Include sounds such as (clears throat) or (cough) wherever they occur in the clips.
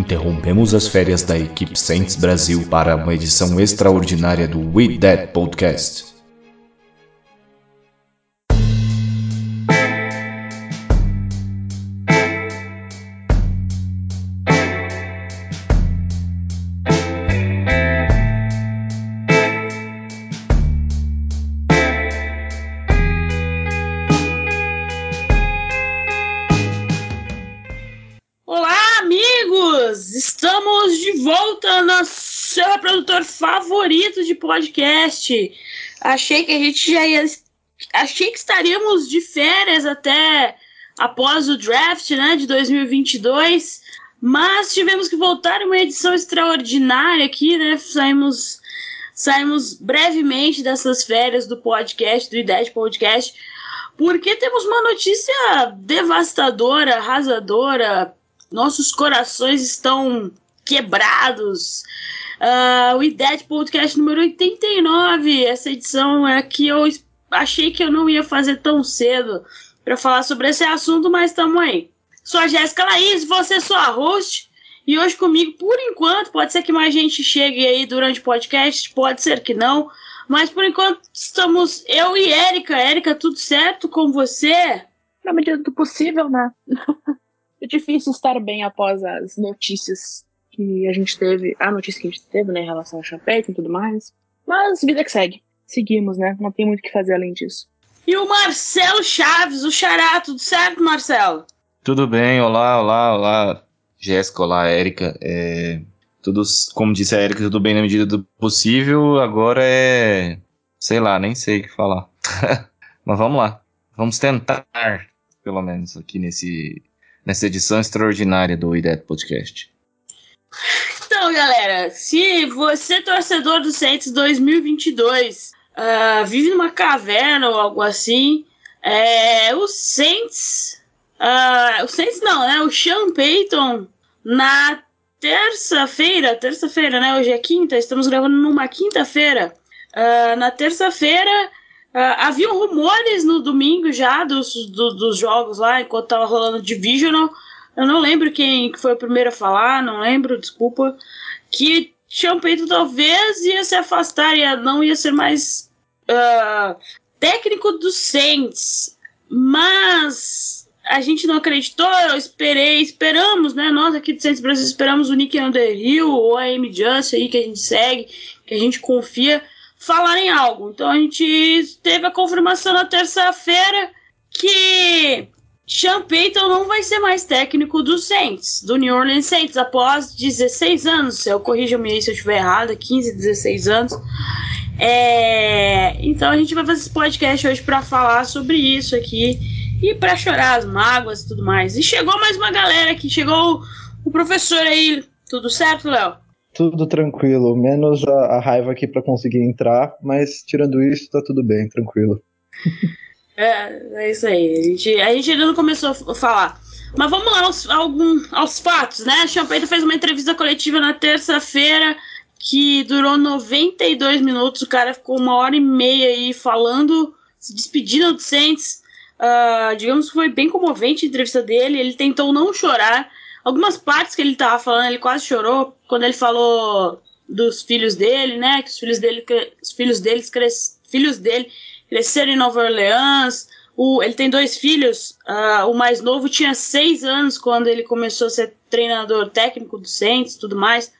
interrompemos as férias da equipe Saints Brasil para uma edição extraordinária do We That Podcast. Podcast. Achei que a gente já ia. Achei que estaríamos de férias até após o draft né, de 2022. Mas tivemos que voltar uma edição extraordinária aqui, né? Saímos, saímos brevemente dessas férias do podcast, do IDET Podcast, porque temos uma notícia devastadora, arrasadora. Nossos corações estão quebrados. Uh, o IDET Podcast número 89. Essa edição é que eu achei que eu não ia fazer tão cedo para falar sobre esse assunto, mas estamos aí. Sou a Jéssica Laís, você sou a host. E hoje comigo, por enquanto, pode ser que mais gente chegue aí durante o podcast, pode ser que não. Mas por enquanto estamos eu e Érica. Érica, tudo certo com você? Na medida do possível, né? (laughs) é difícil estar bem após as notícias que a gente teve, a notícia que a gente teve, né, em relação ao Champete e tudo mais. Mas vida que segue. Seguimos, né? Não tem muito o que fazer além disso. E o Marcelo Chaves, o Xará, tudo certo, Marcelo? Tudo bem, olá, olá, olá, Jéssica, olá, Érica. É, tudo, como disse a Érica, tudo bem na medida do possível. Agora é. Sei lá, nem sei o que falar. (laughs) Mas vamos lá. Vamos tentar, pelo menos, aqui nesse, nessa edição extraordinária do IDET Podcast. Então, galera, se você, torcedor do Saints 2022, uh, vive numa caverna ou algo assim, é, o Saints. Uh, o Saints não, né? O Sean Payton, na terça-feira, terça-feira, né? Hoje é quinta, estamos gravando numa quinta-feira. Uh, na terça-feira, uh, haviam rumores no domingo já dos, do, dos jogos lá, enquanto tava rolando Divisional. Eu não lembro quem foi o primeiro a falar, não lembro, desculpa. Que Payton talvez ia se afastar, ia, não ia ser mais uh, técnico dos Saints. Mas a gente não acreditou, eu esperei, esperamos, né? Nós aqui do Saints Brasil esperamos o Nick Underhill ou a Amy Just aí que a gente segue, que a gente confia, falarem algo. Então a gente teve a confirmação na terça-feira que sean Payton não vai ser mais técnico do Saints, do New Orleans Saints, após 16 anos. Eu corrija-me aí se eu estiver errado, 15, 16 anos. É... Então a gente vai fazer esse podcast hoje para falar sobre isso aqui e para chorar as mágoas e tudo mais. E chegou mais uma galera aqui, chegou o professor aí. Tudo certo, Léo? Tudo tranquilo, menos a, a raiva aqui para conseguir entrar, mas tirando isso, tá tudo bem, tranquilo. (laughs) É, é isso aí. A gente, a gente ainda não começou a falar. Mas vamos lá aos, algum, aos fatos, né? Champeito fez uma entrevista coletiva na terça-feira que durou 92 minutos. O cara ficou uma hora e meia aí falando, se despedindo do Saints. Uh, digamos que foi bem comovente a entrevista dele. Ele tentou não chorar. Algumas partes que ele tava falando, ele quase chorou quando ele falou dos filhos dele, né? Que os filhos dele, os filhos deles cres, filhos dele cresceram em Nova Orleans. O, ele tem dois filhos. Uh, o mais novo tinha seis anos quando ele começou a ser treinador técnico do Saints tudo mais.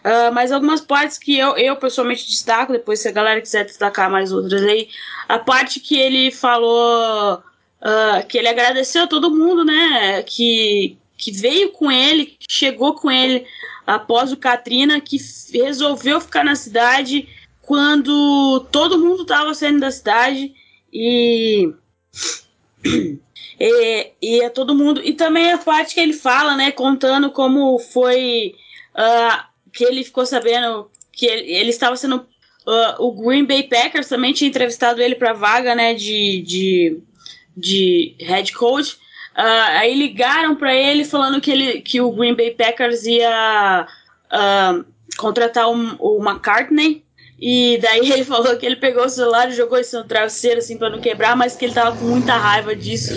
Uh, mas algumas partes que eu, eu pessoalmente destaco, depois se a galera quiser destacar mais outras aí, a parte que ele falou uh, que ele agradeceu a todo mundo, né, que, que veio com ele, que chegou com ele após o Katrina, que resolveu ficar na cidade quando todo mundo estava saindo da cidade e, (clears throat) e, e é todo mundo e também a parte que ele fala, né, contando como foi uh, que ele ficou sabendo que ele, ele estava sendo uh, o Green Bay Packers também tinha entrevistado ele para vaga, né, de, de, de head coach. Uh, aí ligaram para ele falando que ele que o Green Bay Packers ia contratar o, o McCartney e daí ele (laughs) falou que ele pegou o celular e jogou isso no travesseiro, assim, pra não quebrar, mas que ele tava com muita raiva disso.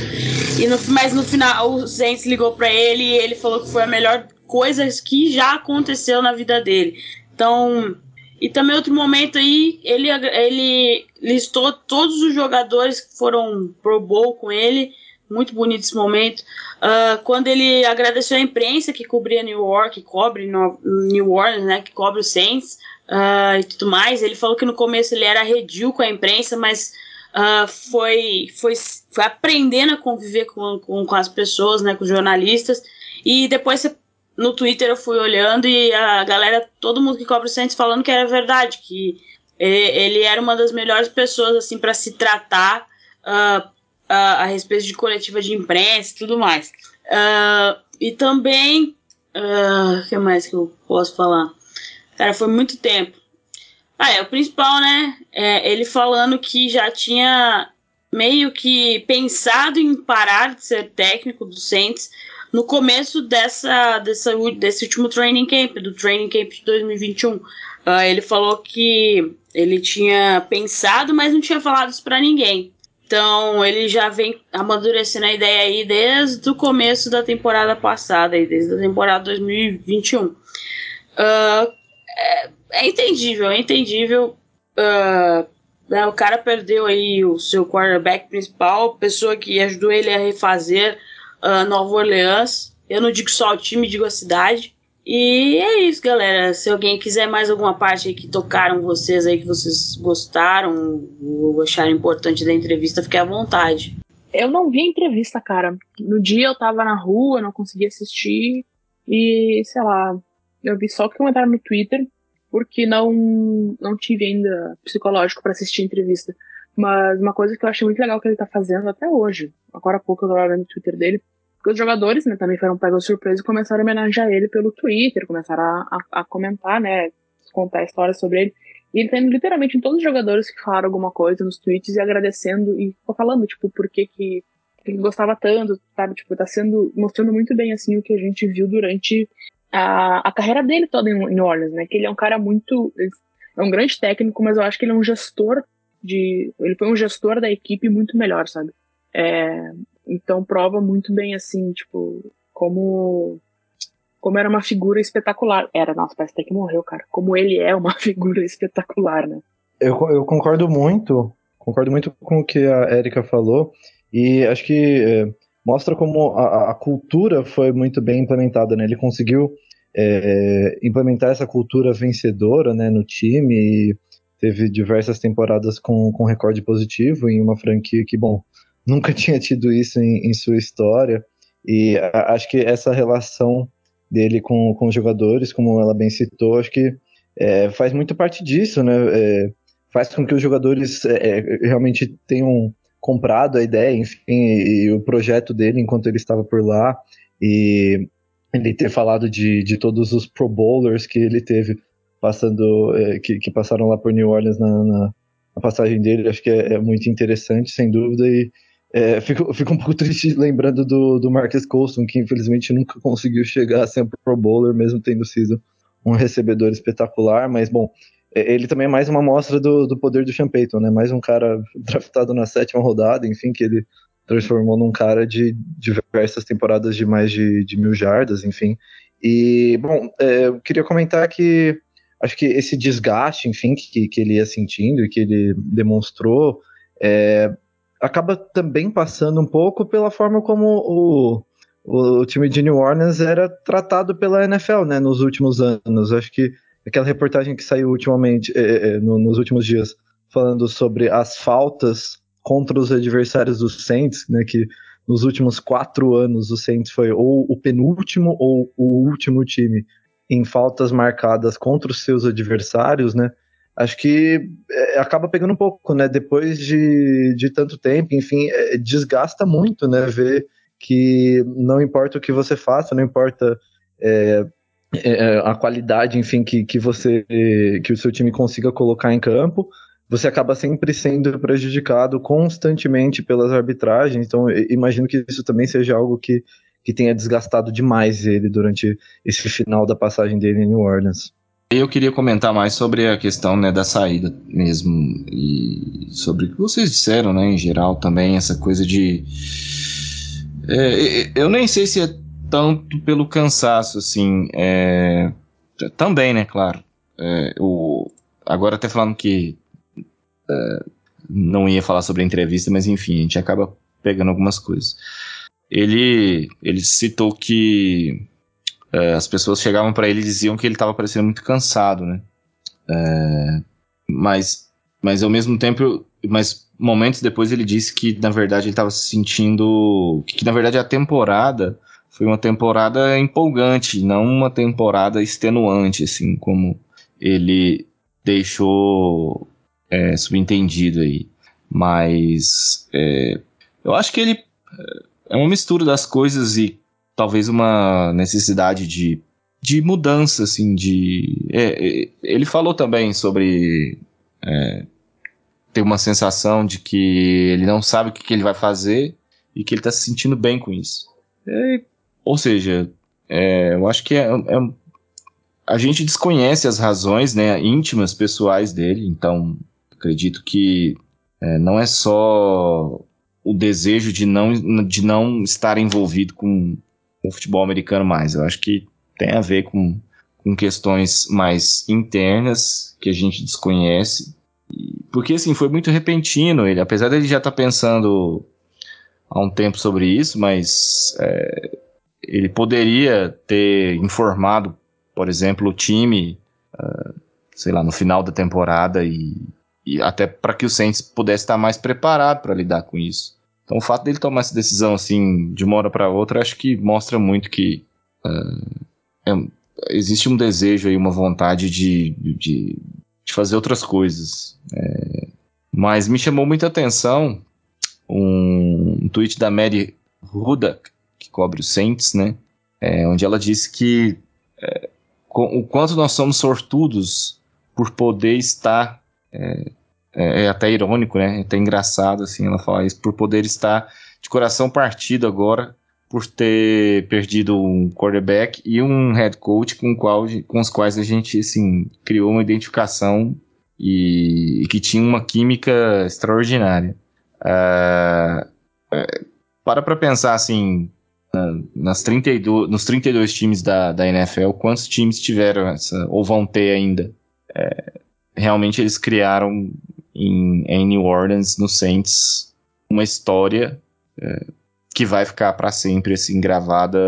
E no, mas no final o Saints ligou pra ele e ele falou que foi a melhor coisas que já aconteceu na vida dele. Então, e também outro momento aí, ele, ele listou todos os jogadores que foram pro bowl com ele. Muito bonito esse momento. Uh, quando ele agradeceu a imprensa que cobria New York, que cobre New Orleans, né, que cobre o Saints uh, e tudo mais. Ele falou que no começo ele era redil com a imprensa, mas uh, foi, foi, foi aprendendo a conviver com, com, com as pessoas, né, com os jornalistas. E depois no Twitter eu fui olhando e a galera, todo mundo que cobre o Santos falando que era verdade, que ele era uma das melhores pessoas assim para se tratar uh, uh, a respeito de coletiva de imprensa e tudo mais. Uh, e também, o que mais que eu posso falar? Cara, foi muito tempo. Ah, é o principal, né? É, ele falando que já tinha meio que pensado em parar de ser técnico do Saints no começo dessa, dessa, desse último training camp, do training camp de 2021. Uh, ah, ele falou que ele tinha pensado, mas não tinha falado isso para ninguém. Então ele já vem amadurecendo a ideia aí desde o começo da temporada passada, desde a temporada 2021. Uh, ah, é, é, entendível, é entendível. Uh, né, o cara perdeu aí o seu quarterback principal, pessoa que ajudou ele a refazer uh, Nova Orleans. Eu não digo só o time, digo a cidade. E é isso, galera. Se alguém quiser mais alguma parte aí que tocaram vocês aí, que vocês gostaram ou acharam importante da entrevista, fique à vontade. Eu não vi a entrevista, cara. No dia eu tava na rua, não consegui assistir. E, sei lá, eu vi só que comentaram no Twitter, porque não, não tive ainda psicológico para assistir a entrevista. Mas uma coisa que eu achei muito legal que ele tá fazendo até hoje, agora há pouco eu tava vendo o Twitter dele, porque os jogadores, né, também foram pegos surpresa e começaram a homenagear ele pelo Twitter, começaram a, a, a comentar, né, contar histórias sobre ele. E ele tá indo literalmente em todos os jogadores que falaram alguma coisa nos tweets e agradecendo e falando, tipo, por que que ele gostava tanto, sabe? Tipo, tá sendo, mostrando muito bem, assim, o que a gente viu durante a, a carreira dele toda em New Orleans, né? Que ele é um cara muito, é um grande técnico, mas eu acho que ele é um gestor de, ele foi um gestor da equipe muito melhor, sabe? É, então prova muito bem assim, tipo, como como era uma figura espetacular. Era, nossa, parece até que morreu, cara. Como ele é uma (laughs) figura espetacular, né? Eu, eu concordo muito, concordo muito com o que a Erika falou, e acho que é, mostra como a, a, cultura foi muito bem implementada, né? Ele conseguiu é, implementar essa cultura vencedora né, no time e teve diversas temporadas com, com recorde positivo em uma franquia que, bom, (laughs) nunca tinha tido isso em, em sua história. E a, acho que essa relação dele com, com os jogadores, como ela bem citou, acho que é, faz muito parte disso, né? É, faz com que os jogadores é, é realmente tenham comprado a ideia, enfim, e, e, o projeto dele enquanto ele estava por lá. E ele ter falado de, de todos os Pro Bowlers que ele teve passando, é, que, que passaram lá por New Orleans na, na, na passagem dele, acho que é, é muito interessante, sem dúvida, e é, fico, fico um pouco (laughs) triste lembrando do, do Marcus Colston, que infelizmente nunca conseguiu chegar a ser um Pro Bowler, mesmo tendo sido um recebedor espetacular, mas bom, ele também é mais uma amostra do, do poder do Sean Payton, né? Mais um cara draftado na sétima rodada, enfim, que ele transformou num cara de diversas temporadas de mais de, de mil jardas, enfim. E, bom, é, eu queria comentar que acho que esse desgaste, enfim, que, que ele ia sentindo e que ele demonstrou, é, acaba também passando um pouco pela forma como o, o time de New Orleans era tratado pela NFL, né, nos últimos anos. Acho que aquela reportagem que saiu ultimamente, é, é, no, nos últimos dias, falando sobre as faltas contra os adversários dos Saints, né, que nos últimos quatro anos o Saints foi ou o penúltimo ou o último time em faltas marcadas contra os seus adversários, né? acho que é, acaba pegando um pouco, né? Depois de, de tanto tempo, enfim, é, desgasta muito, né? Ver que não importa o que você faça, não importa é, é, a qualidade, enfim, que, que você que o seu time consiga colocar em campo, você acaba sempre sendo prejudicado constantemente pelas arbitragens. Então, imagino que isso também seja algo que, que tenha desgastado demais ele durante esse final da passagem dele em New Orleans. Eu queria comentar mais sobre a questão né, da saída mesmo e sobre o que vocês disseram, né, em geral também essa coisa de é, eu nem sei se é tanto pelo cansaço, assim. É... Também, né, claro. É, o... Agora até falando que é, não ia falar sobre a entrevista, mas enfim, a gente acaba pegando algumas coisas. Ele, ele citou que é, as pessoas chegavam para ele e diziam que ele estava parecendo muito cansado, né? É, mas, mas ao mesmo tempo, mas momentos depois ele disse que na verdade ele estava se sentindo que, que na verdade a temporada foi uma temporada empolgante, não uma temporada extenuante, assim como ele deixou é, subentendido aí. Mas é, eu acho que ele é uma mistura das coisas e talvez uma necessidade de, de mudança, assim, de... É, é ele falou também sobre é, ter uma sensação de que ele não sabe o que, que ele vai fazer e que ele está se sentindo bem com isso. É, ou seja, é, eu acho que é, a gente desconhece as razões né, íntimas, pessoais dele, então acredito que é, não é só o desejo de não, de não estar envolvido com o futebol americano mais. Eu acho que tem a ver com, com questões mais internas que a gente desconhece. Porque assim, foi muito repentino ele, apesar dele já estar tá pensando há um tempo sobre isso, mas é, ele poderia ter informado por exemplo, o time, uh, sei lá, no final da temporada e, e até para que o Saints pudesse estar mais preparado para lidar com isso. Então, o fato dele tomar essa decisão assim de uma hora para outra, acho que mostra muito que uh, é, existe um desejo aí, uma vontade de, de, de fazer outras coisas. É, mas me chamou muita atenção um, um tweet da Mary Rudak, cobre o Saints, né? É, onde ela disse que é, o quanto nós somos sortudos por poder estar. É, é, é, até irônico, né? É até engraçado, assim, ela falar isso, por poder estar de coração partido agora, por ter perdido um quarterback e um head coach com, qual, com os quais a gente, assim, criou uma identificação e, e que tinha uma química extraordinária. Uh, para para pensar, assim, nas 32, nos 32 times da, da NFL, quantos times tiveram essa, ou vão ter ainda? É, realmente eles criaram em, em, New Orleans, no Saints, uma história é, que vai ficar para sempre assim, gravada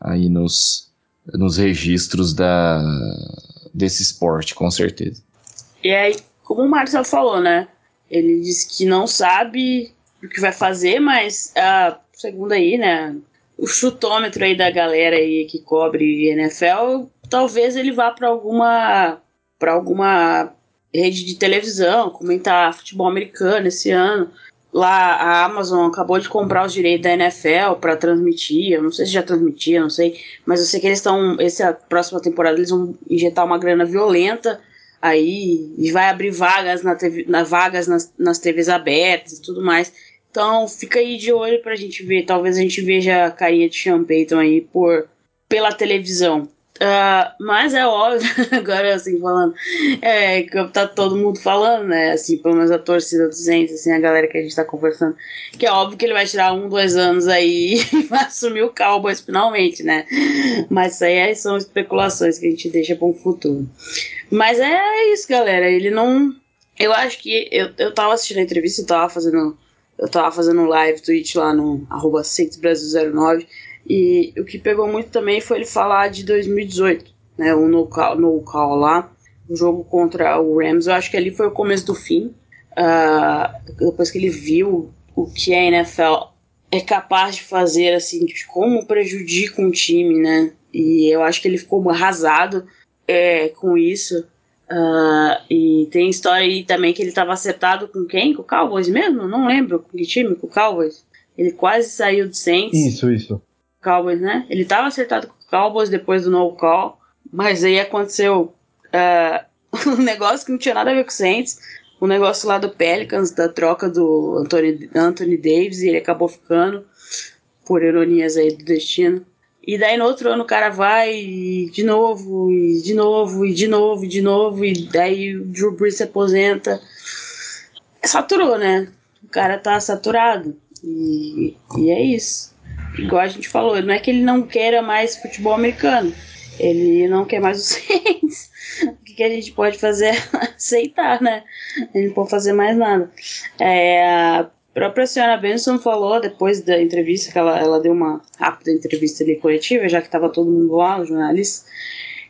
aí nos, nos registros da, desse esporte, com certeza. E aí, como o Marcelo falou, né? Ele disse que não sabe o que vai fazer, mas uh, segundo aí, né, o chutômetro aí da galera aí que cobre NFL, talvez ele vá para alguma para alguma rede de televisão, comentar futebol americano esse ano. Lá a Amazon acabou de comprar os direitos da NFL para transmitir. Eu não sei se já transmitia, não sei, mas eu sei que eles estão essa próxima temporada eles vão injetar uma grana violenta aí e vai abrir vagas na, TV, na vagas nas, nas TVs abertas e tudo mais. Então fica aí de olho pra gente ver. Talvez a gente veja a carinha de Sean Payton aí por, pela televisão. Uh, mas é óbvio, (laughs) agora assim falando, é tá todo mundo falando, né? Assim, pelo menos a torcida do Saints, assim, a galera que a gente tá conversando, que é óbvio que ele vai tirar um, dois anos aí (laughs) e vai assumir o Cowboys finalmente, né? Mas isso aí são especulações que a gente deixa para um futuro. Mas é isso, galera. Ele não. Eu acho que eu, eu tava assistindo a entrevista e tava fazendo eu tava fazendo um live tweet lá no arroba Brasil09 e o que pegou muito também foi ele falar de 2018, né, o no call, no call lá, o jogo contra o Rams, eu acho que ali foi o começo do fim, uh, depois que ele viu o que a NFL é capaz de fazer, assim, de como prejudica um time, né, e eu acho que ele ficou arrasado é, com isso, Uh, e tem história aí também que ele estava acertado com quem? Com o Cowboys mesmo? Não lembro com que time, com o Cowboys. Ele quase saiu do Saints. Isso, isso. Cowboys, né? Ele estava acertado com o Cowboys depois do no call, mas aí aconteceu uh, (laughs) um negócio que não tinha nada a ver com o Saints. O um negócio lá do Pelicans, da troca do Anthony, Anthony Davis, e ele acabou ficando, por ironias aí do destino. E daí no outro ano o cara vai de novo, e de novo, e de novo, e de novo, e daí o Drew Brees se aposenta. Saturou, né? O cara tá saturado. E, e é isso. igual a gente falou, não é que ele não queira mais futebol americano, ele não quer mais os (laughs) Saints. o que, que, a gente pode fazer é (laughs) aceitar, né? Gente não pode fazer mais nada. É, a própria senhora Benson falou, depois da entrevista, que ela, ela deu uma rápida entrevista ali coletiva, já que estava todo mundo lá, os jornalistas,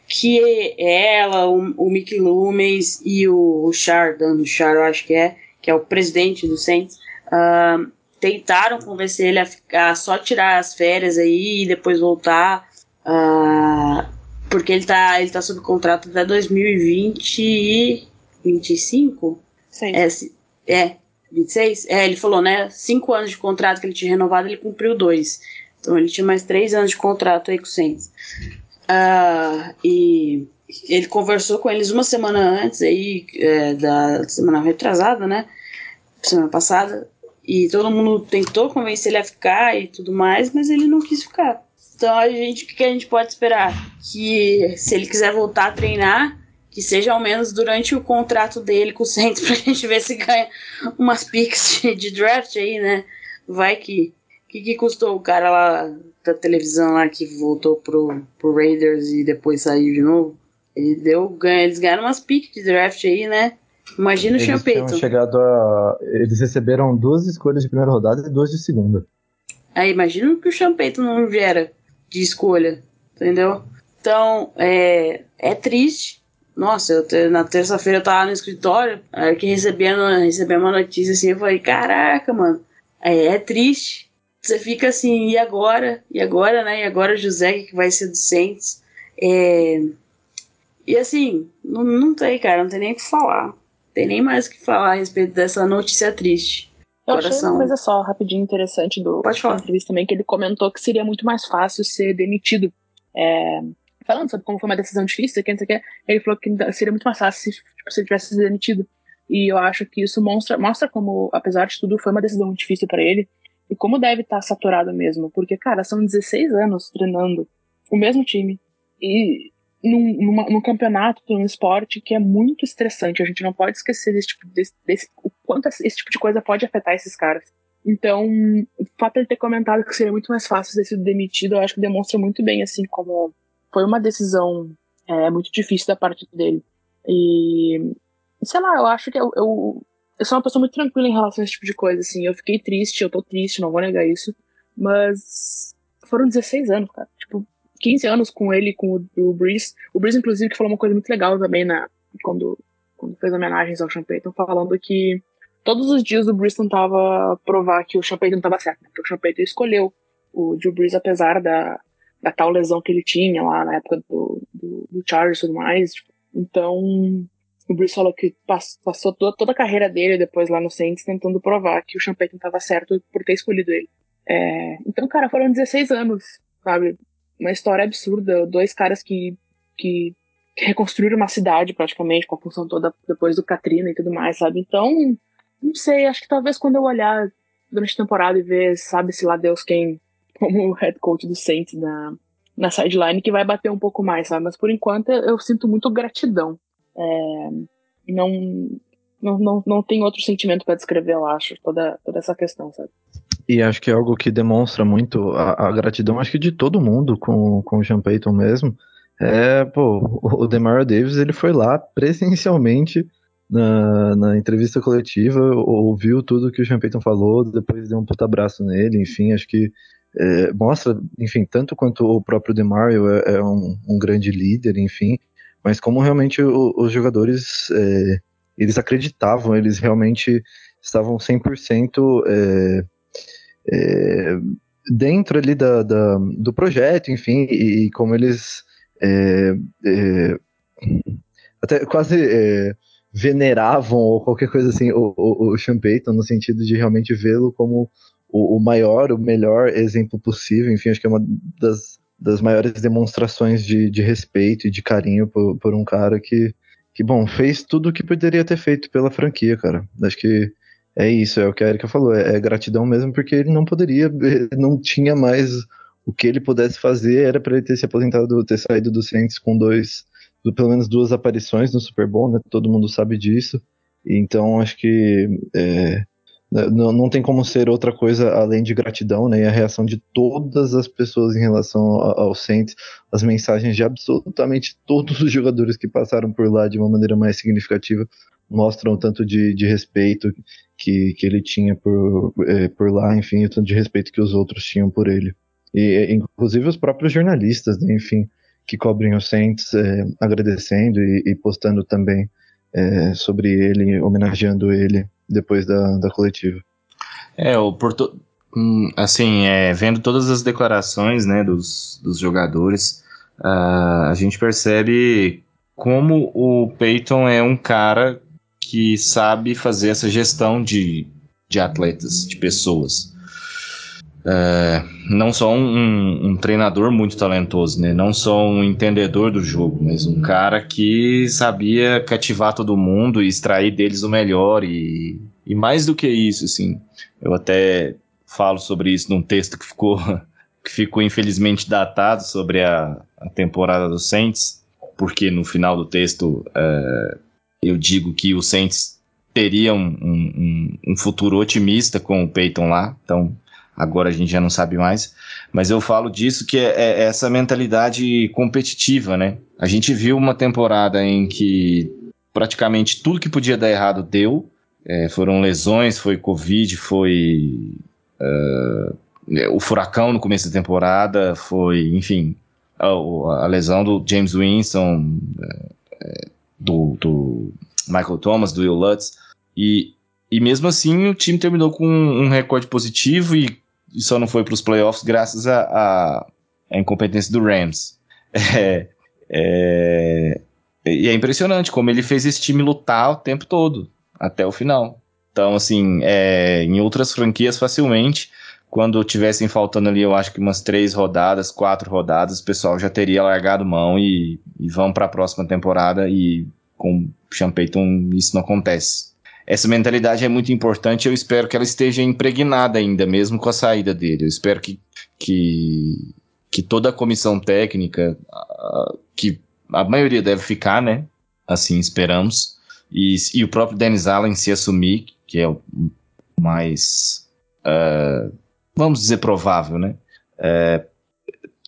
que ela, o, o Mickey Loomis e o, o Char, dando Char, eu acho que é, que é o presidente do Saints, uh, tentaram convencer ele a, ficar, só tirar as férias aí e depois voltar. Uh, porque ele tá, ele tá sob contrato até 2020 25? Seis. É, é, 26? É, ele falou, né? Cinco anos de contrato que ele tinha renovado, ele cumpriu dois. Então ele tinha mais três anos de contrato aí com o Saints. Uh, e ele conversou com eles uma semana antes aí, é, da semana retrasada, né? Semana passada. E todo mundo tentou convencer ele a ficar e tudo mais, mas ele não quis ficar. Então a gente, o que a gente pode esperar? Que se ele quiser voltar a treinar, que seja ao menos durante o contrato dele com o Saints, (laughs) pra gente ver se ganha umas picks de, de draft aí, né? Vai que. O que, que custou o cara lá da televisão lá que voltou pro, pro Raiders e depois saiu de novo? Ele deu, ganha, eles ganharam umas picks de draft aí, né? Imagina o. Chegado a, eles receberam duas escolhas de primeira rodada e duas de segunda. Aí imagina o que o Payton não gera de escolha, entendeu? Então, é, é triste. Nossa, eu, na terça-feira eu tava no escritório, aí que recebendo, recebendo uma notícia assim, eu falei, caraca, mano, é, é triste. Você fica assim, e agora? E agora, né? E agora o José, que vai ser do Saints? É... E assim, não, não tem, cara, não tem nem o que falar. Tem nem mais o que falar a respeito dessa notícia triste. Eu Coração. achei uma coisa só, rapidinho, interessante do Pode falar. entrevista também, que ele comentou que seria muito mais fácil ser demitido. É, falando sobre como foi uma decisão difícil, que, que, ele falou que seria muito mais fácil se, tipo, se ele tivesse sido demitido. E eu acho que isso mostra, mostra como, apesar de tudo, foi uma decisão difícil para ele. E como deve estar tá saturado mesmo. Porque, cara, são 16 anos treinando o mesmo time. E num, numa, num campeonato, num esporte que é muito estressante. A gente não pode esquecer desse tipo, desse, desse, o quanto esse tipo de coisa pode afetar esses caras. Então, o fato de ter comentado que seria muito mais fácil ter sido demitido, eu acho que demonstra muito bem, assim, como foi uma decisão é, muito difícil da parte dele. E, sei lá, eu acho que eu, eu, eu sou uma pessoa muito tranquila em relação a esse tipo de coisa, assim. Eu fiquei triste, eu tô triste, não vou negar isso. Mas foram 16 anos, cara. Tipo, 15 anos com ele, com o, o Breeze. O Breeze, inclusive, que falou uma coisa muito legal também na, quando, quando fez homenagens ao Sean Payton, falando que todos os dias o Breeze tentava provar que o Sean Payton estava certo, né? porque o Sean Payton escolheu o Drew Brees, apesar da, da tal lesão que ele tinha lá na época do, do, do e tudo mais. Tipo, então, o Breeze falou que passou toda, toda a carreira dele depois lá no Saints tentando provar que o Payton estava certo por ter escolhido ele. É, então, cara, foram 16 anos, sabe? uma história absurda. Dois caras que, que, que reconstruíram uma cidade praticamente com a função toda depois do Katrina e tudo mais, sabe? Então, não sei, acho que talvez quando eu olhar durante a temporada e ver, sabe-se lá Deus quem, como head coach do Saints na, na sideline, que vai bater um pouco mais, sabe? Mas por enquanto eu sinto muito gratidão. É, não, não, não, não tem outro sentimento para descrever, eu acho, toda, toda essa questão, sabe? E acho que é algo que demonstra muito a, a, gratidão, acho que de todo mundo com, com o Sean Payton mesmo. É, pô, o Demario Davis, ele foi lá presencialmente na, na entrevista coletiva, ouviu tudo que o Sean Payton falou, depois deu um puta abraço nele, enfim, acho que é, mostra, enfim, tanto quanto o próprio Demario é, é um, um, grande líder, enfim, mas como realmente o, os jogadores, é, eles acreditavam, eles realmente estavam 100% é, é, dentro ali da, da, do projeto, enfim, e, e como eles é, é, até quase é, veneravam ou qualquer coisa assim o, o, o Sean Payton, no sentido de realmente vê-lo como o, o, maior, o melhor exemplo possível, enfim, acho que é uma das, das maiores demonstrações de, de respeito e de carinho por, por um cara que, que, bom, fez tudo o que poderia ter feito pela franquia, cara. Acho que é isso, é o que a Erika falou, é, é, gratidão mesmo, porque ele não poderia, não tinha mais o que ele pudesse fazer, era para ele ter se aposentado, ter saído do Saints com dois, pelo menos duas aparições no Super Bowl, né? Todo mundo sabe disso. Então acho que é, não, não tem como ser outra coisa além de gratidão, né? E a reação de todas as pessoas em relação ao Saints, as mensagens de absolutamente todos os jogadores que passaram por lá de uma maneira mais significativa mostram o tanto de, de respeito que, que ele tinha por, é, por lá, enfim, o tanto de respeito que os outros tinham por ele. E, inclusive os próprios jornalistas, né, enfim, que cobrem o Saints, é, agradecendo e, e, postando também é, sobre ele, homenageando ele depois da, da coletiva. É, o Porto, hum, assim, é, vendo todas as declarações, né, dos, dos jogadores, uh, a gente percebe como o Peyton é um cara que sabe fazer essa gestão de, de atletas, de pessoas. É, não só um, um, treinador muito talentoso, né? Não só um entendedor do jogo, mas um cara que sabia cativar todo mundo e extrair deles o melhor e, e mais do que isso, assim. Eu até falo sobre isso num texto que ficou (laughs) que ficou infelizmente datado sobre a, a temporada do Saints, porque no final do texto é, eu digo que o Saints teria um, um, um, futuro otimista com o Peyton lá, então agora a gente já não sabe mais. Mas eu falo disso que é, é essa mentalidade competitiva, né? A gente viu uma temporada em que praticamente tudo que podia dar errado deu. É, foram lesões, foi Covid, foi uh, o furacão no começo da temporada, foi, enfim, a, a lesão do James Winston, é, do, do Michael Thomas, do Will Lutz. E, e mesmo assim o time terminou com um, recorde positivo e, e só não foi para os playoffs graças à a, a, a, incompetência do Rams. (laughs) É, é, e é impressionante como ele fez esse time lutar o tempo todo, até o final. Então, assim, é, em outras franquias, facilmente, quando tivessem faltando ali, eu acho que umas três rodadas, quatro rodadas, o pessoal já teria largado mão e, e vão para a próxima temporada e com Sean Payton isso não acontece. Essa mentalidade é muito importante, eu espero que ela esteja impregnada ainda, mesmo com a saída dele. Eu espero que, que, que toda a comissão técnica, que a maioria deve ficar, né? Assim esperamos. E, e o próprio Dennis Allen se assumir, que é o mais, uh, vamos dizer, provável, né? Uh,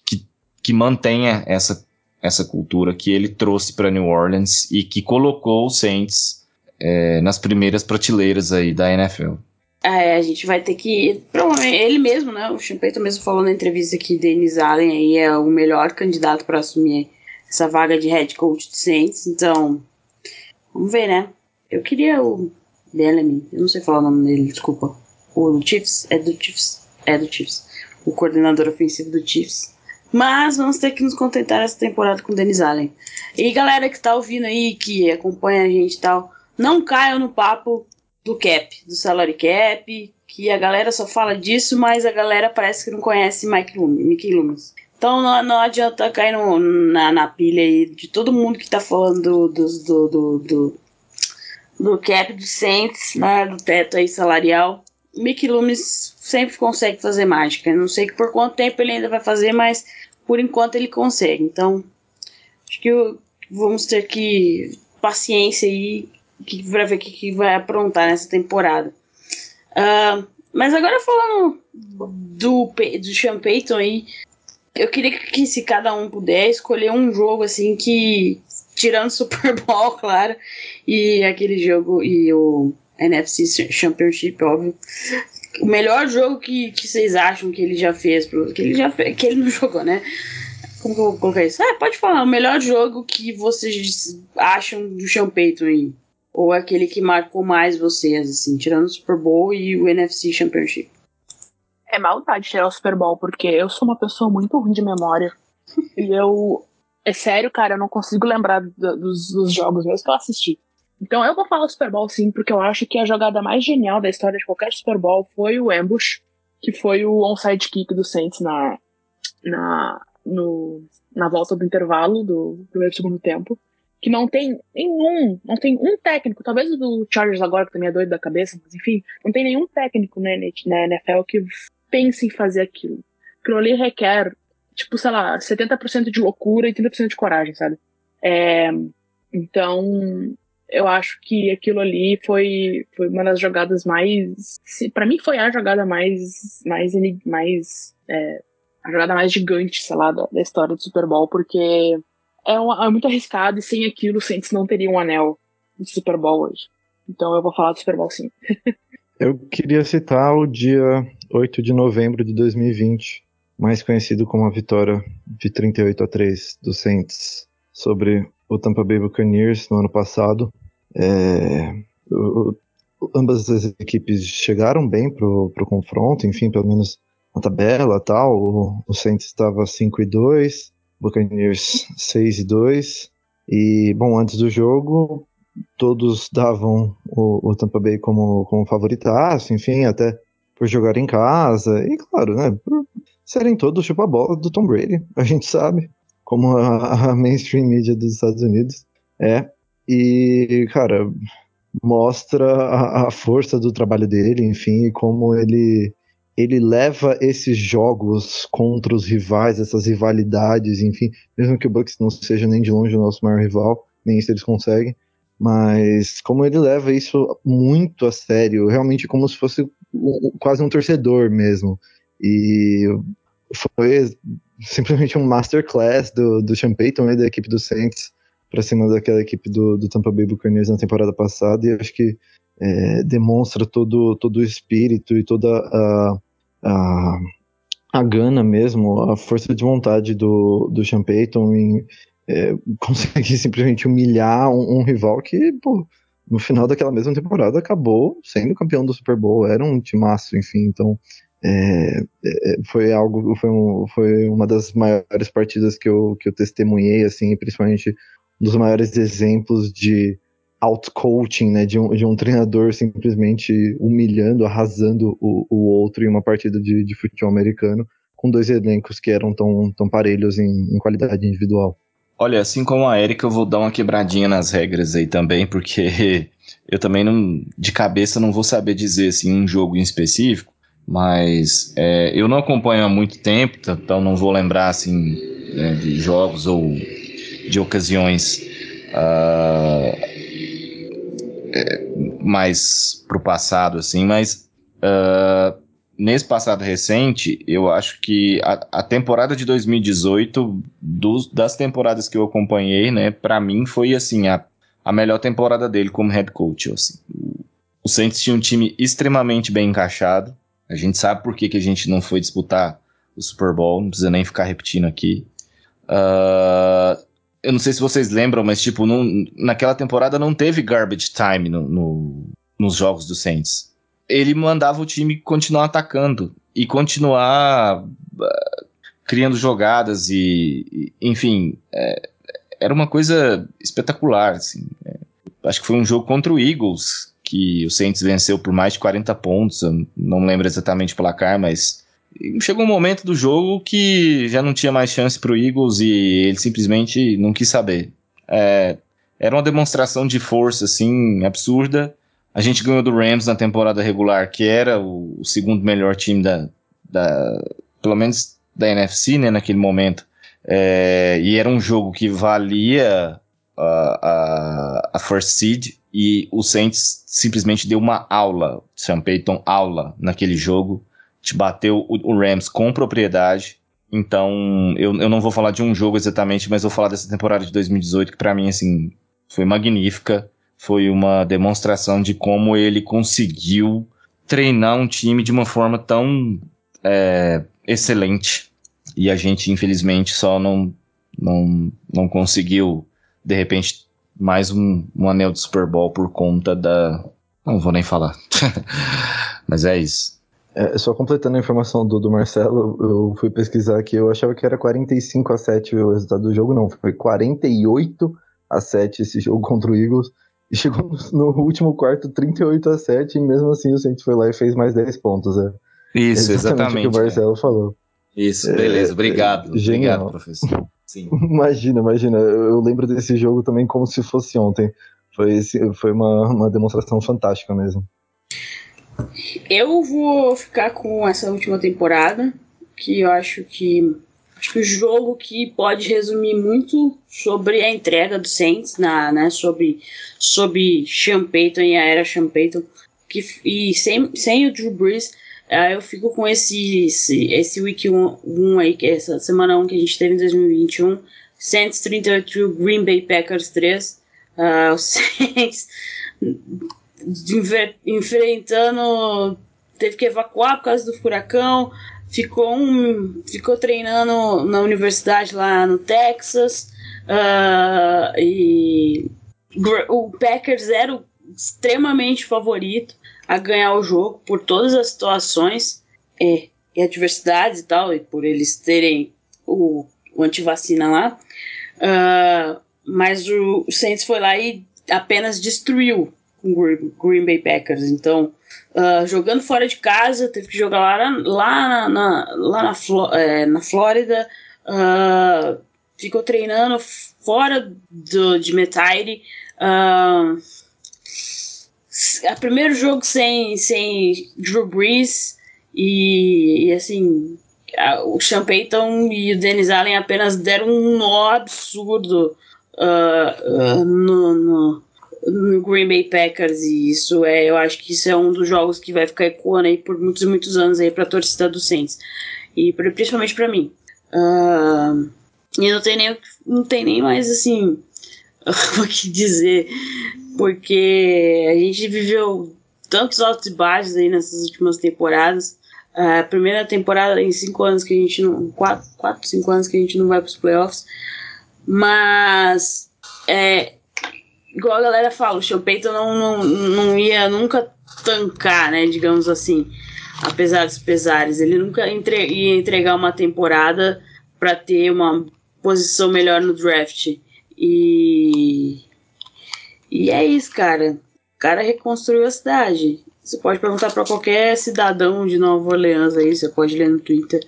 que, que mantenha essa essa cultura que ele trouxe para New Orleans e que colocou o Saints é, nas primeiras prateleiras aí da NFL. É, a gente vai ter que. Ele mesmo, né? O Champeito mesmo falou na entrevista que Dennis Allen aí é o melhor candidato para assumir essa vaga de head coach do Saints. Então, vamos ver, né? Eu queria o Bellamy, eu não sei falar o nome dele, desculpa. O Chiefs? É do Chiefs? É do Chiefs. O coordenador ofensivo do Chiefs. Mas vamos ter que nos contentar essa temporada com o Dennis Allen. E galera que tá ouvindo aí, que acompanha a gente e tal, não caiam no papo do cap, do salary cap, que a galera só fala disso, mas a galera parece que não conhece Mike Loomis, Mickey Loomis. Então não, não adianta cair no, na, na pilha aí de todo mundo que tá falando do, do, do, do, do, cap do Saints, né, do teto aí salarial. Mickey Loomis sempre consegue fazer mágica. Não sei por quanto tempo ele ainda vai fazer, mas por enquanto ele consegue. Então, acho que vamos ter que paciência aí que, pra ver o que, que, vai aprontar nessa temporada. Uh, mas agora falando do, do Sean aí, eu queria que se cada um puder escolher um jogo assim que, tirando Super (laughs) Bowl, claro, e aquele jogo e o NFC Championship, óbvio. O melhor jogo que, que vocês acham que ele já fez, que ele já fez, que ele não (laughs) jogou, né? Como que eu vou colocar isso? Ah, pode falar, o melhor jogo que vocês acham do Sean aí. Ou aquele que marcou mais vocês, assim, tirando o Super Bowl e o NFC Championship. É maldade tirar o Super Bowl, porque eu sou uma pessoa muito ruim de memória. (laughs) e eu. É sério, cara, eu não consigo lembrar do, dos, dos jogos mesmo que eu assisti. Então eu vou falar Super Bowl sim, porque eu acho que a jogada mais genial da história de qualquer Super Bowl foi o ambush, que foi o onside kick do Saints na, na, no, na volta do intervalo do primeiro e segundo tempo. Que não tem nenhum, não tem um técnico, talvez o do Chargers agora, que também é doido da cabeça, mas enfim, não tem nenhum técnico né, na NFL que pense em fazer aquilo. Aquilo ali requer, tipo, sei lá, 70% de loucura e 30% de coragem, sabe? É, então, eu acho que aquilo ali foi, foi uma das jogadas mais. para mim, foi a jogada mais. mais, mais é, a jogada mais gigante, sei lá, da, da história do Super Bowl, porque é, é, muito arriscado e sem aquilo o Saints não teria um anel de Super Bowl hoje. Então eu vou falar do Super Bowl sim. (laughs) eu queria citar o dia 8 de novembro de 2020, mais conhecido como a vitória de 38 a 3 do Saints sobre o Tampa Bay Buccaneers no ano passado. É, o, ambas as equipes chegaram bem pro, pro confronto, enfim, pelo menos na tabela tal. O, o Saints estava 5 e 2, Buccaneers 6 e 2. E, bom, antes do jogo, todos davam o, o Tampa Bay como, como favoritaço, enfim, até por jogar em casa. E, claro, né, por serem todos chupa-bola do Tom Brady, a gente sabe como a, a mainstream media dos Estados Unidos é. E, cara, mostra a, a, força do trabalho dele, enfim, como ele ele leva esses jogos contra os rivais, essas rivalidades, enfim, mesmo que o Bucks não seja nem de longe o nosso maior rival, nem isso eles conseguem, mas como ele leva isso muito a sério, realmente como se fosse quase um torcedor mesmo. E foi simplesmente um masterclass do, do Sean Payton e da equipe do Saints para cima daquela equipe do, do Tampa Bay Buccaneers na temporada passada e acho que é, demonstra todo, todo o espírito e toda a, a, a gana mesmo, a força de vontade do, do Sean Payton em é, (laughs) conseguir simplesmente humilhar um, um rival que, pô, no final daquela mesma temporada acabou sendo campeão do Super Bowl, era um timaço, enfim, então é, é, foi algo, foi, um, foi uma das maiores partidas que eu, que eu testemunhei, assim, principalmente um dos maiores exemplos de out-coaching, né, de um, de um treinador simplesmente humilhando, arrasando o, o outro em uma partida de, de futebol americano, com dois elencos que eram tão, tão parelhos em, em qualidade individual. Olha, assim como a Erika, eu vou dar uma quebradinha nas regras aí também, porque (laughs) eu também não, de cabeça não vou saber dizer assim um jogo em específico, mas é, eu não acompanho há muito tempo, então não vou lembrar assim né, de jogos ou de ocasiões uh, é, mais pro passado assim, mas uh, nesse passado recente eu acho que a, a temporada de 2018 dos, das temporadas que eu acompanhei, né, para mim foi assim a, a melhor temporada dele como head coach, assim. O Saints tinha um time extremamente bem encaixado a gente sabe por que, que a gente não foi disputar o Super Bowl, não precisa nem ficar repetindo aqui. Uh, eu não sei se vocês lembram, mas tipo, não, naquela temporada não teve garbage time no, no, nos jogos do Saints. Ele mandava o time continuar atacando e continuar uh, criando jogadas e, e enfim, é, era uma coisa espetacular. Assim, é, acho que foi um jogo contra o Eagles que o Saints venceu por mais de 40 pontos, eu não lembro exatamente o placar, mas chegou um momento do jogo que já não tinha mais chance para Eagles e ele simplesmente não quis saber. É, era uma demonstração de força assim absurda. A gente ganhou do Rams na temporada regular, que era o, o segundo melhor time da, da, pelo menos da NFC, né, naquele momento. É, e era um jogo que valia a, a, a first seed e o Saints simplesmente deu uma aula, Sam Payton aula naquele jogo, te bateu o, o Rams com propriedade. Então, eu, eu não vou falar de um jogo exatamente, mas vou falar dessa temporada de 2018 que para mim assim foi magnífica, foi uma demonstração de como ele conseguiu treinar um time de uma forma tão é, excelente e a gente infelizmente só não não, não conseguiu de repente mais um, um anel de Super Bowl por conta da. Não vou nem falar. (laughs) Mas é isso. É, só completando a informação do, do Marcelo, eu fui pesquisar aqui, eu achava que era 45 a 7 o resultado do jogo, não, foi 48 a 7 esse jogo (laughs) contra o Eagles, e chegou no, no último quarto 38 a 7, e mesmo assim o Saints foi lá e fez mais 10 pontos, é. Isso, exatamente. exatamente o que o Marcelo é. falou. Isso, beleza, obrigado. É, obrigado, professor. Sim. (laughs) Imagina, imagina. Eu lembro desse jogo também como se fosse ontem. Foi, foi uma, uma demonstração fantástica mesmo. Eu vou ficar com essa última temporada, que eu acho que acho que o jogo que pode resumir muito sobre a entrega do Saints, na, né, sobre, sobre Sean Payton e a era Sean Payton, que, e sem, sem o Drew Brees, uh, eu fico com esse, esse, esse Week 1 um, aí, que é essa semana 1 que a gente teve em 2021, Saints 38, Green Bay Packers 3, uh, o (laughs) Saints enfrentando, teve que evacuar por causa do furacão, ficou, um, ficou treinando na universidade lá no Texas. Uh, e o Packers era extremamente favorito a ganhar o jogo por todas as situações é, e adversidades e tal, e por eles terem o, o antivacina lá. Uh, mas o, o Saints foi lá e apenas destruiu o Green Bay Packers. Então, Uh, jogando fora de casa, teve que jogar lá, lá, na, lá na, Fló é, na Flórida, uh, ficou treinando fora do, de Metairie. Uh, a primeiro jogo sem, sem Drew Brees e, e assim o Sean Payton e o Dennis Allen apenas deram um nó absurdo uh, uh, no, no Green Bay Packers e isso é, eu acho que isso é um dos jogos que vai ficar ecoando aí por muitos muitos anos aí para a torcida do Saints e principalmente para mim. Uh, e não tem nem não tem nem mais assim (laughs) o que dizer porque a gente viveu tantos altos e baixos aí nessas últimas temporadas. A primeira temporada em cinco anos que a gente não. Quatro, quatro cinco anos que a gente não vai para os playoffs. Mas é, igual a galera fala, o Payton não, não, não ia nunca tancar, né? Digamos assim. Apesar dos pesares. Ele nunca entre, ia entregar uma temporada para ter uma posição melhor no draft. E. E é isso, cara. O cara reconstruiu a cidade. Você pode perguntar para qualquer cidadão de Nova Orleans aí, você pode ler no Twitter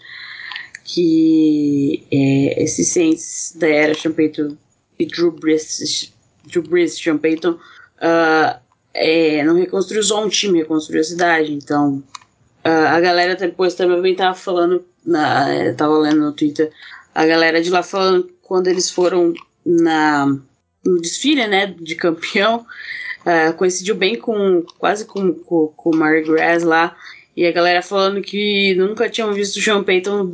que é, esses Saints da era Payton e Drew Brees Drew Brees, Sean Payton, uh, é, não reconstruiu só um time, reconstruiu a cidade. Então, uh, a galera depois também tava falando, na, é, tava lendo no Twitter, a galera de lá falando quando eles foram na, no desfile, né, de campeão, uh, coincidiu bem com, quase com, com, com o Mary Grass lá, e a galera falando que nunca tinham visto o Sean Payton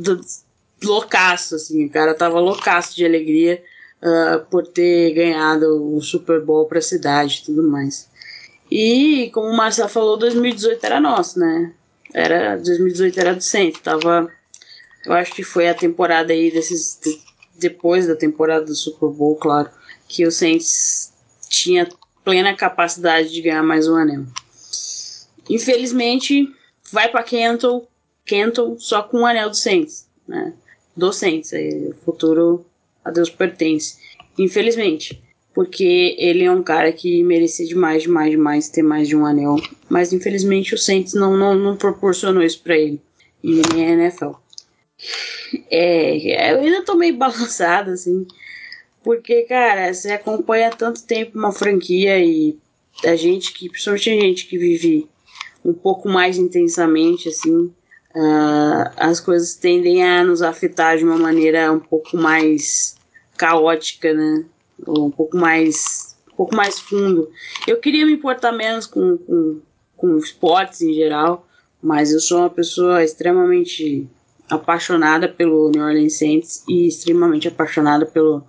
loucaço, assim, o cara tava loucaço de alegria uh, por ter ganhado o Super Bowl para a cidade e tudo mais. E como o Marcelo falou, 2018 era nosso, né? Era 2018 era do centro, tava eu acho que foi a temporada aí desses depois da temporada do Super Bowl, claro, que o Saints tinha plena capacidade de ganhar mais um anel. Infelizmente, vai para Kenton, Kenton só com um anel do Saints, né? Do Saints, aí, o futuro a Deus pertence. Infelizmente. Porque ele é um cara que merecia demais, demais, demais ter mais de um anel. Mas infelizmente o Saints não, não, não proporcionou isso para ele. E nem a NFL. É, eu ainda tô meio (laughs) balançado, assim. Porque, cara, você acompanha tanto tempo uma franquia e a gente que, principalmente a gente que vive um pouco mais intensamente, assim, uh, as coisas tendem a nos afetar de uma maneira um pouco mais caótica, né? Ou um pouco mais, um pouco mais fundo. Eu queria me importar menos com, com, com esportes em geral, mas eu sou uma pessoa extremamente apaixonada pelo New Orleans Saints e extremamente apaixonada pelo,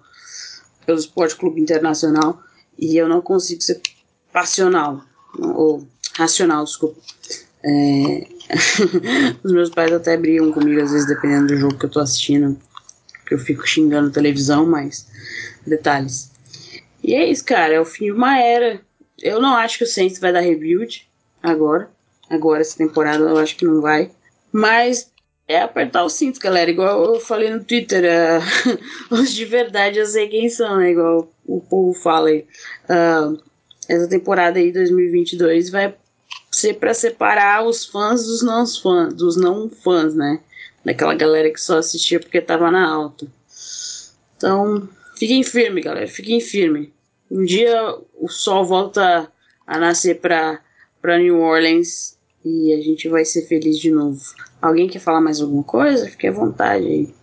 pelo Esporte Clube Internacional e eu não consigo ser passional ou racional, desculpa. É... (laughs) Os meus pais até brigam comigo às vezes, dependendo do jogo que eu tô assistindo, que eu fico xingando televisão, mas detalhes. E é isso, cara, é o fim de uma era. Eu não acho que o Saints vai dar rebuild agora. Agora, essa temporada, eu acho que não vai. Mas é apertar o cinto, galera. Igual eu falei no Twitter, uh, (laughs) os de verdade eu sei quem são, né? Igual o povo fala aí. Uh, essa temporada aí, 2022, vai ser para separar os fãs dos não fãs, dos não fãs, né? Daquela galera que só assistia porque tava na alta. Então, fiquem firme, galera, fiquem firme. Um dia o sol volta a nascer para para New Orleans e a gente vai ser feliz de novo. Alguém quer falar mais alguma coisa? Fique à vontade aí.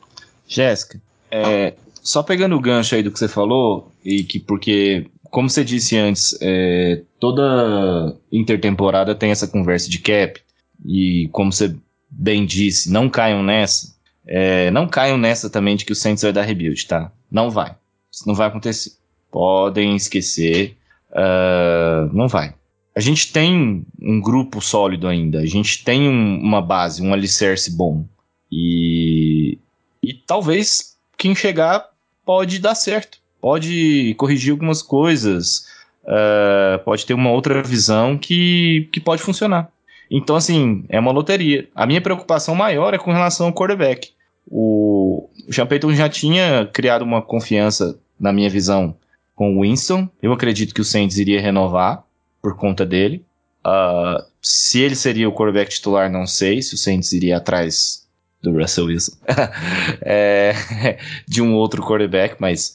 Jéssica, é, só pegando o gancho aí do que você falou, e que porque, como você disse antes, é, toda intertemporada tem essa conversa de cap, e como você bem disse, não caiam nessa. É, não caiam nessa também de que o Saints vai dar rebuild, tá? Não vai. Isso não vai acontecer. Podem esquecer. Uh, não vai. A gente tem um grupo sólido ainda. A gente tem um, uma base, um alicerce bom. E, e talvez quem chegar pode dar certo. Pode corrigir algumas coisas. Uh, pode ter uma outra visão que, que pode funcionar. Então, assim, é uma loteria. A minha preocupação maior é com relação ao quarterback. O, Sean Payton já tinha criado uma confiança, na minha visão, com o Winston. Eu acredito que o Saints iria renovar por conta dele. Uh, se ele seria o quarterback titular, não sei. Se o Saints iria atrás do Russell Wilson. (laughs) é, (laughs) de um outro quarterback, mas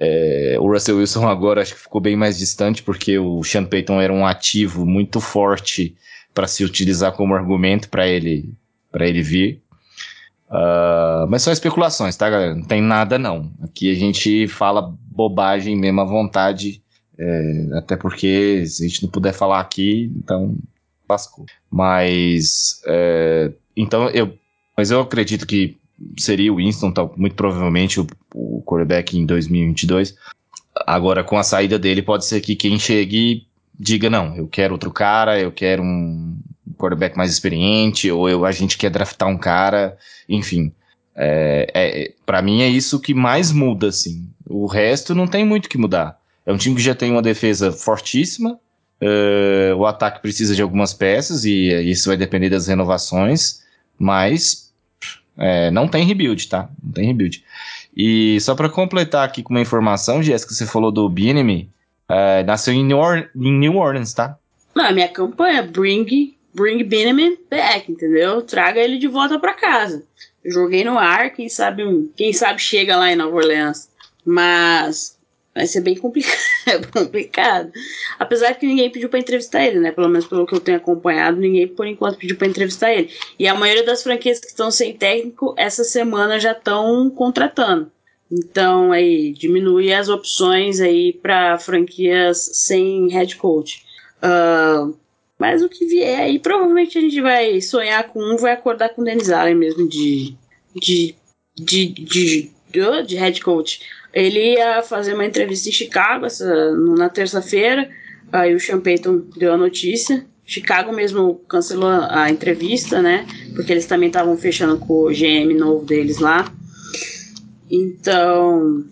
é, o Russell Wilson agora acho que ficou bem mais distante porque o Sean Payton era um ativo muito forte para se utilizar como argumento para ele ele vir. Uh, mas são especulações, tá, galera? Não tem nada, não. Aqui a gente fala bobagem mesmo à vontade, é, até porque se a gente não puder falar aqui, então lascou. Mas, é, então eu, mas eu acredito que seria o Winston, muito provavelmente o, o quarterback em 2022. Agora, com a saída dele, pode ser que quem chegue diga, não, eu quero outro cara, eu quero um quarterback mais experiente, ou eu, a gente quer draftar um cara, enfim. É, é, para mim é isso que mais muda, assim. O resto não tem muito que mudar. É um time que já tem uma defesa fortíssima, uh, o ataque precisa de algumas peças, e isso vai depender das renovações, mas é, não tem rebuild, tá? Não tem rebuild. E só para completar aqui com uma informação, Jéssica, você falou do Bienemy, é, nasceu em New, em New Orleans, tá? Na minha campanha, bring, bring Beneman back, entendeu? Traga ele de volta para casa. Joguei no ar, quem sabe, quem sabe chega lá em Nova Orleans. Mas vai ser bem complicado, (laughs) é complicado. Apesar que ninguém pediu para entrevistar ele, né? Pelo menos pelo que eu tenho acompanhado, ninguém por enquanto pediu para entrevistar ele. E a maioria das franquias que estão sem técnico essa semana já estão contratando. Então aí diminui as opções aí para franquias sem head coach. Uh, mas o que vier aí, provavelmente a gente vai sonhar com um, vai acordar com o Dennis Allen mesmo de, de, de, de, de, de head coach. Ele ia fazer uma entrevista em Chicago essa, na terça-feira, aí o Sean Payton deu a notícia. Chicago mesmo cancelou a entrevista, né? Porque eles também estavam fechando com o GM novo deles lá. Então,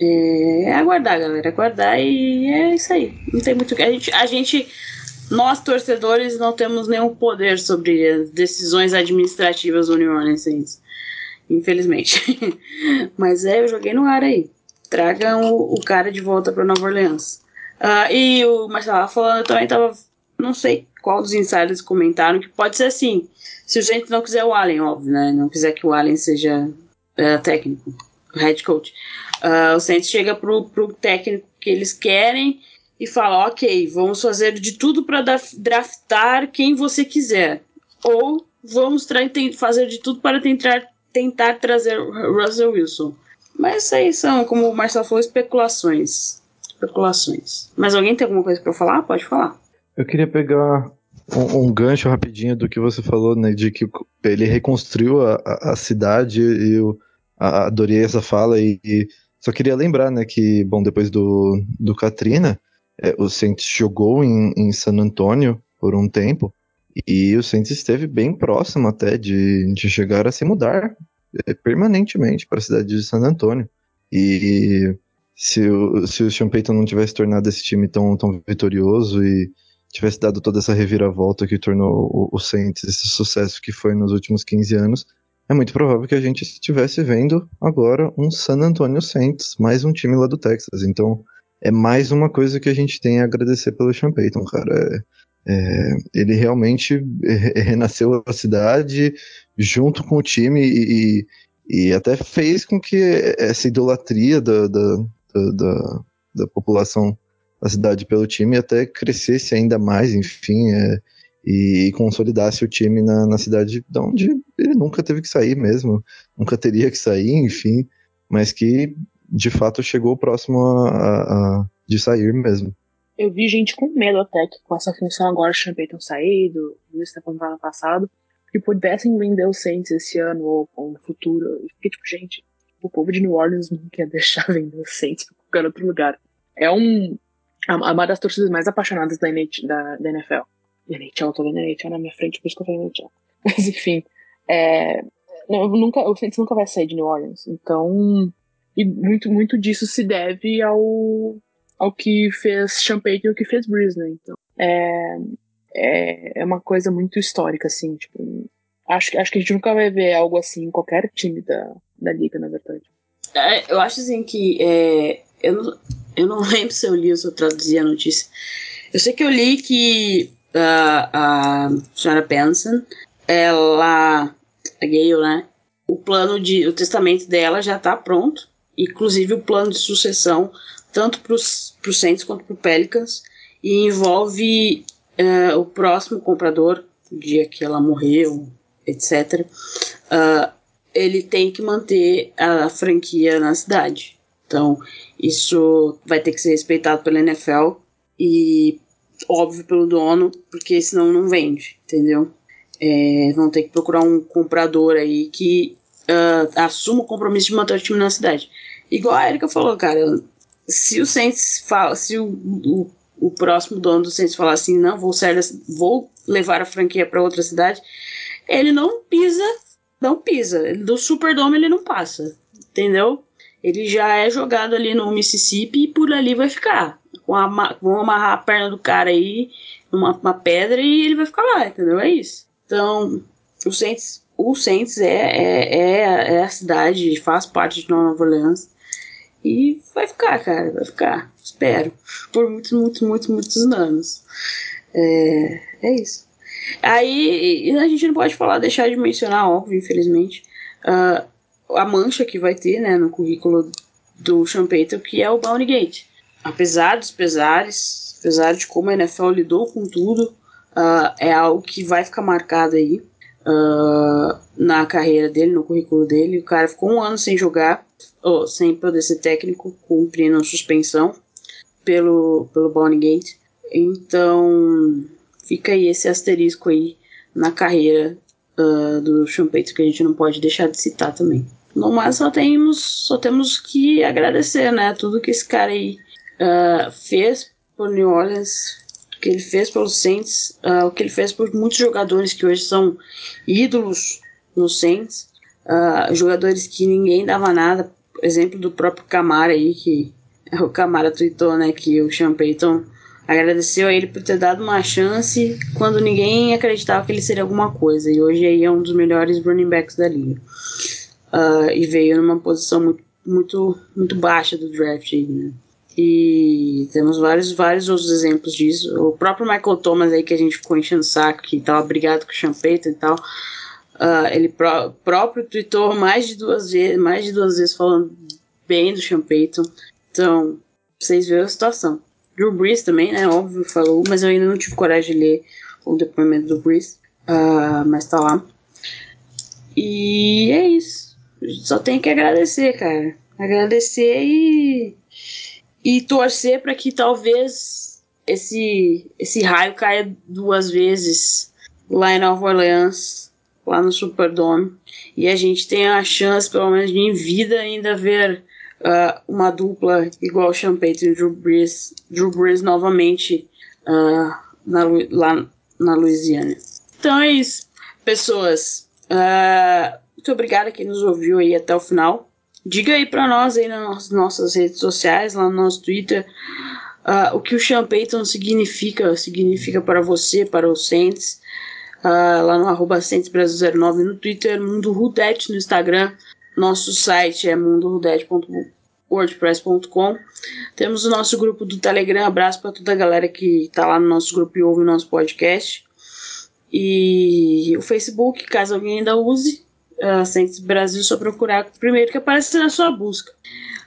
é, é aguardar, galera. Aguardar e é isso aí. Não tem muito. A gente, a gente, nós torcedores, não temos nenhum poder sobre as decisões administrativas do New Orleans Saints. Infelizmente. (laughs) Mas é, eu joguei no ar aí. Tragam o, o cara de volta para Nova Orleans. Uh, e o Marcelo falando, eu também tava. Não sei qual dos insiders comentaram que pode ser assim. Se o gente não quiser o Allen, óbvio, né? Não quiser que o Allen seja uh, técnico, head coach. Uh, o Saints chega pro, pro técnico que eles querem e fala: ok, vamos fazer de tudo para draftar quem você quiser. Ou vamos fazer de tudo para tentar, tentar trazer Russell Wilson. Mas isso aí são, como o Marcelo falou, especulações. Especulações. Mas alguém tem alguma coisa para falar? Pode falar. Eu queria pegar um, um, gancho rapidinho do que você falou, né? De que ele reconstruiu a, a cidade e eu adorei essa fala e, e, só queria lembrar, né, que, bom, depois do, do Katrina, é, o Saints jogou em, em San Antônio por um tempo e o Saints esteve bem próximo até de, de chegar a se mudar permanentemente para a cidade de San Antônio. E se o, se o Sean Payton não tivesse tornado esse time tão, tão vitorioso e tivesse dado toda essa reviravolta que tornou o, o Saints esse sucesso que foi nos últimos 15 anos, é muito provável que a gente estivesse vendo agora um San Antonio Saints, mais um time lá do Texas. Então, é mais uma coisa que a gente tem a agradecer pelo Sean Payton, cara. É, é, ele realmente renasceu a cidade junto com o time e, e até fez com que essa idolatria da, da, da, da população da cidade pelo time até crescesse ainda mais, enfim. É, e consolidasse o time na, na cidade de onde ele nunca teve que sair mesmo, nunca teria que sair, enfim, mas que de fato chegou próximo a, a, a de sair mesmo. Eu vi gente com medo até que com essa função agora o Payton sair do lista do ano passado, que pudessem vender o Saints esse ano ou, ou no futuro. Porque, tipo, gente, o povo de New Orleans não quer deixar (laughs) vender o Saints pra qualquer outro lugar. É um, uma das torcidas mais apaixonadas da, NH, da, da NFL. NHL, tô vendo NHL na minha frente, por isso que eu falei NHL. (laughs) Mas enfim, é, nunca, o Saints nunca vai sair de New Orleans. Então, e muito, muito disso se deve ao, ao que fez Champagne e o que fez Breeze, né? Então, é, é, é uma coisa muito histórica, assim, tipo, acho, acho que a gente nunca vai ver algo assim em qualquer time da, da liga, na verdade. É, eu acho assim que é, eu, não, eu não (laughs) lembro se eu li ou se eu traduzi a notícia. Eu sei que eu li que uh, a senhora Benson, ela, a Gale, né? O plano de, o testamento dela já está pronto, inclusive o plano de sucessão tanto para os Saints quanto para o Pelicans e envolve uh, o próximo comprador, dia que ela morreu, etc. Uh, ele tem que manter a franquia na cidade. Então, isso vai ter que ser respeitado pela NFL e, óbvio, pelo dono, porque senão não vende, entendeu? É, vão ter que procurar um comprador aí que uh, assuma o compromisso de manter o time na cidade. Igual a Erika falou, cara, se o Saints fala, se o, o, o, próximo dono do Saints falar assim, não, vou sair, vou levar a franquia para outra cidade, ele não pisa, não pisa. Do Superdome ele não passa, entendeu? Ele já é jogado ali no Mississippi e por ali vai ficar. Vão amarrar a perna do cara aí numa pedra e ele vai ficar lá, entendeu? É isso. Então, o Saints, o Saints é, é, é, é a cidade, faz parte de Nova Orleans. E vai ficar, cara, vai ficar. Espero. Por muitos, muitos, muitos, muitos anos. É, é isso. Aí a gente não pode falar, deixar de mencionar, óbvio, infelizmente, uh, a mancha que vai ter né, no currículo do Champeito, que é o Bounty Gate. Apesar dos pesares, apesar de como a NFL lidou com tudo, uh, é algo que vai ficar marcado aí uh, na carreira dele, no currículo dele. O cara ficou um ano sem jogar, ou sem poder ser técnico, cumprindo suspensão pelo, pelo Bounty Gate. Então, fica aí esse asterisco aí na carreira uh, do Schumpeter que a gente não pode deixar de citar também. No mais, só temos, só temos que agradecer, né? Tudo que esse cara aí uh, fez por New Orleans, o que ele fez pelos Saints, uh, o que ele fez por muitos jogadores que hoje são ídolos no Saints, jogadores que ninguém dava nada, exemplo do próprio Camara aí, que (laughs) o Camara tweetou, né, que o Sean Payton agradeceu a ele por ter dado uma chance quando ninguém acreditava que ele seria alguma coisa. E hoje aí é um dos melhores running backs da liga. Uh, e veio numa posição muito, muito, muito baixa do draft aí, né? E temos vários, vários outros exemplos disso. O próprio Michael Thomas aí que a gente ficou enchendo o saco, que tava brigado com o Champeito e tal. Uh, ele pró próprio tweetou mais de duas vezes, mais de duas vezes falando bem do Champeito. Então, vocês viram a situação. Drew Brees também, né? Óbvio, falou, mas eu ainda não tive coragem de ler o depoimento do Brees. Uh, mas tá lá. E é isso. Só tenho que agradecer, cara. Agradecer e. E torcer para que talvez esse, esse raio caia duas vezes lá em Nova Orleans, lá no Superdome. E a gente tenha a chance, pelo menos em vida, ainda ver uh, uma dupla igual Sean Payton e Drew Brees, Drew Brees novamente uh, na, lá na Louisiana. Então é isso, pessoas. Uh, muito obrigada quem nos ouviu aí até o final. Diga aí para nós aí nas nossas redes sociais, lá no nosso Twitter, o que o Sean Payton significa, significa para você, para os Saints. Uh, lá no arroba 09 no Twitter, Mundo Rudet no Instagram, nosso site é mundorudet.wordpress.com. Temos o nosso grupo do Telegram. Abraço para toda a galera que está lá no nosso grupo e ouve o nosso podcast. E o Facebook, caso alguém ainda use, uh, Centros Brasil, só procurar primeiro que aparece na sua busca.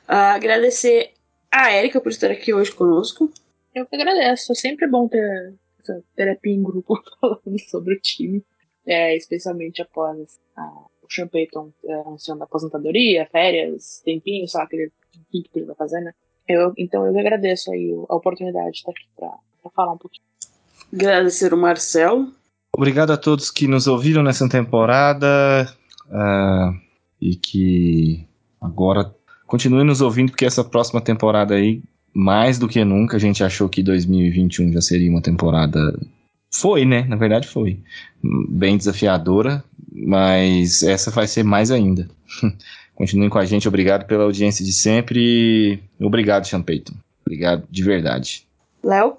Uh, agradecer a Erika por estar aqui hoje conosco. Eu que agradeço. É sempre bom ter essa terapia em grupo (laughs) falando sobre o time, é, especialmente após a, o Sean Payton é, anunciando a aposentadoria, férias, tempinho, sabe, aquele que ele vai fazer, né? Eu, então eu agradeço aí a oportunidade de estar aqui para falar um pouquinho. Agradecer o Marcel. Obrigado a todos que nos ouviram nessa temporada uh, e que agora continuem nos ouvindo, porque essa próxima temporada aí, mais do que nunca, a gente achou que 2021 já seria uma temporada. Foi, né? Na verdade, foi. Bem desafiadora, mas essa vai ser mais ainda. (laughs) Continuem com a gente, obrigado pela audiência de sempre. Obrigado, Sean Payton. Obrigado de verdade. Léo?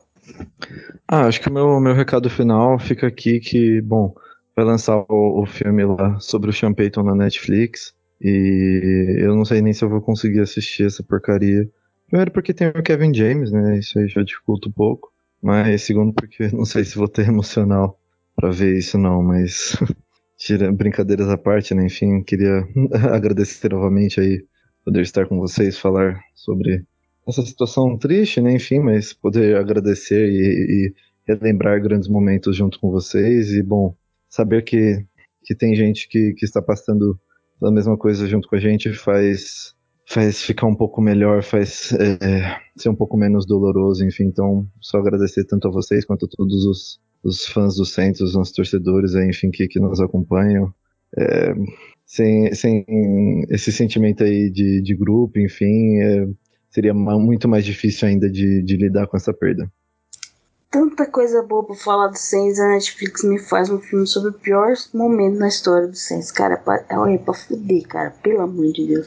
Ah, acho que o meu, meu recado final fica aqui que, bom, vai lançar o, o filme lá sobre o Sean Payton na Netflix. E eu não sei nem se eu vou conseguir assistir essa porcaria. Primeiro porque tem o Kevin James, né? Isso aí já dificulta um pouco. Mas segundo porque (laughs) não sei se vou ter emocional para ver isso não, mas (laughs) tira brincadeiras à parte, né? Enfim, queria (laughs) agradecer novamente aí poder estar com vocês, falar sobre essa situação triste, né? Enfim, mas poder agradecer e, e relembrar grandes momentos junto com vocês e, bom, saber que, que tem gente que, que está passando a mesma coisa junto com a gente faz faz ficar um pouco melhor, faz é, ser um pouco menos doloroso, enfim. Então, só agradecer tanto a vocês quanto a todos os, os fãs do Centro, os nossos torcedores, aí, enfim, que, que nos acompanham. É, sem, sem esse sentimento aí de, de grupo, enfim, é, seria muito mais difícil ainda de, de lidar com essa perda. Tanta coisa boa pra falar do Saints, a Netflix me faz um filme sobre o pior momento na história do Saints. Cara, pra, é pra fuder, cara, pelo amor de Deus.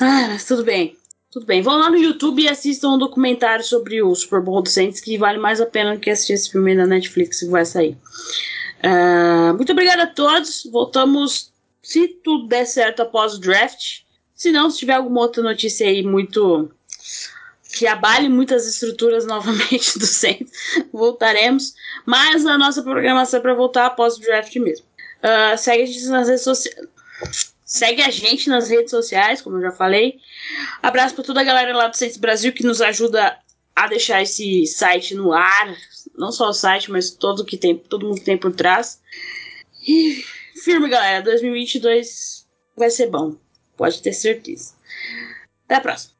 Ah, mas tudo bem. Tudo bem. Vão lá no YouTube e assistam um documentário sobre o Super Bowl do Saints, que vale mais a pena do que assistir esse filme na Netflix que vai sair. Uh, muito obrigado a todos. Voltamos, se tudo der certo, após o draft. Se não, se tiver alguma outra notícia aí muito que abale muitas estruturas (laughs) novamente do centro, voltaremos. Mas a nossa programação é para voltar após o draft mesmo. Uh, segue a gente nas redes sociais. Segue a gente nas redes sociais, como eu já falei. Abraço para toda a galera lá do Centro Brasil que nos ajuda a deixar esse site no ar. Não só o site, mas todo que tem, todo mundo que tem por trás. E firme, galera. 2022 vai ser bom. Pode ter certeza. Até a próxima.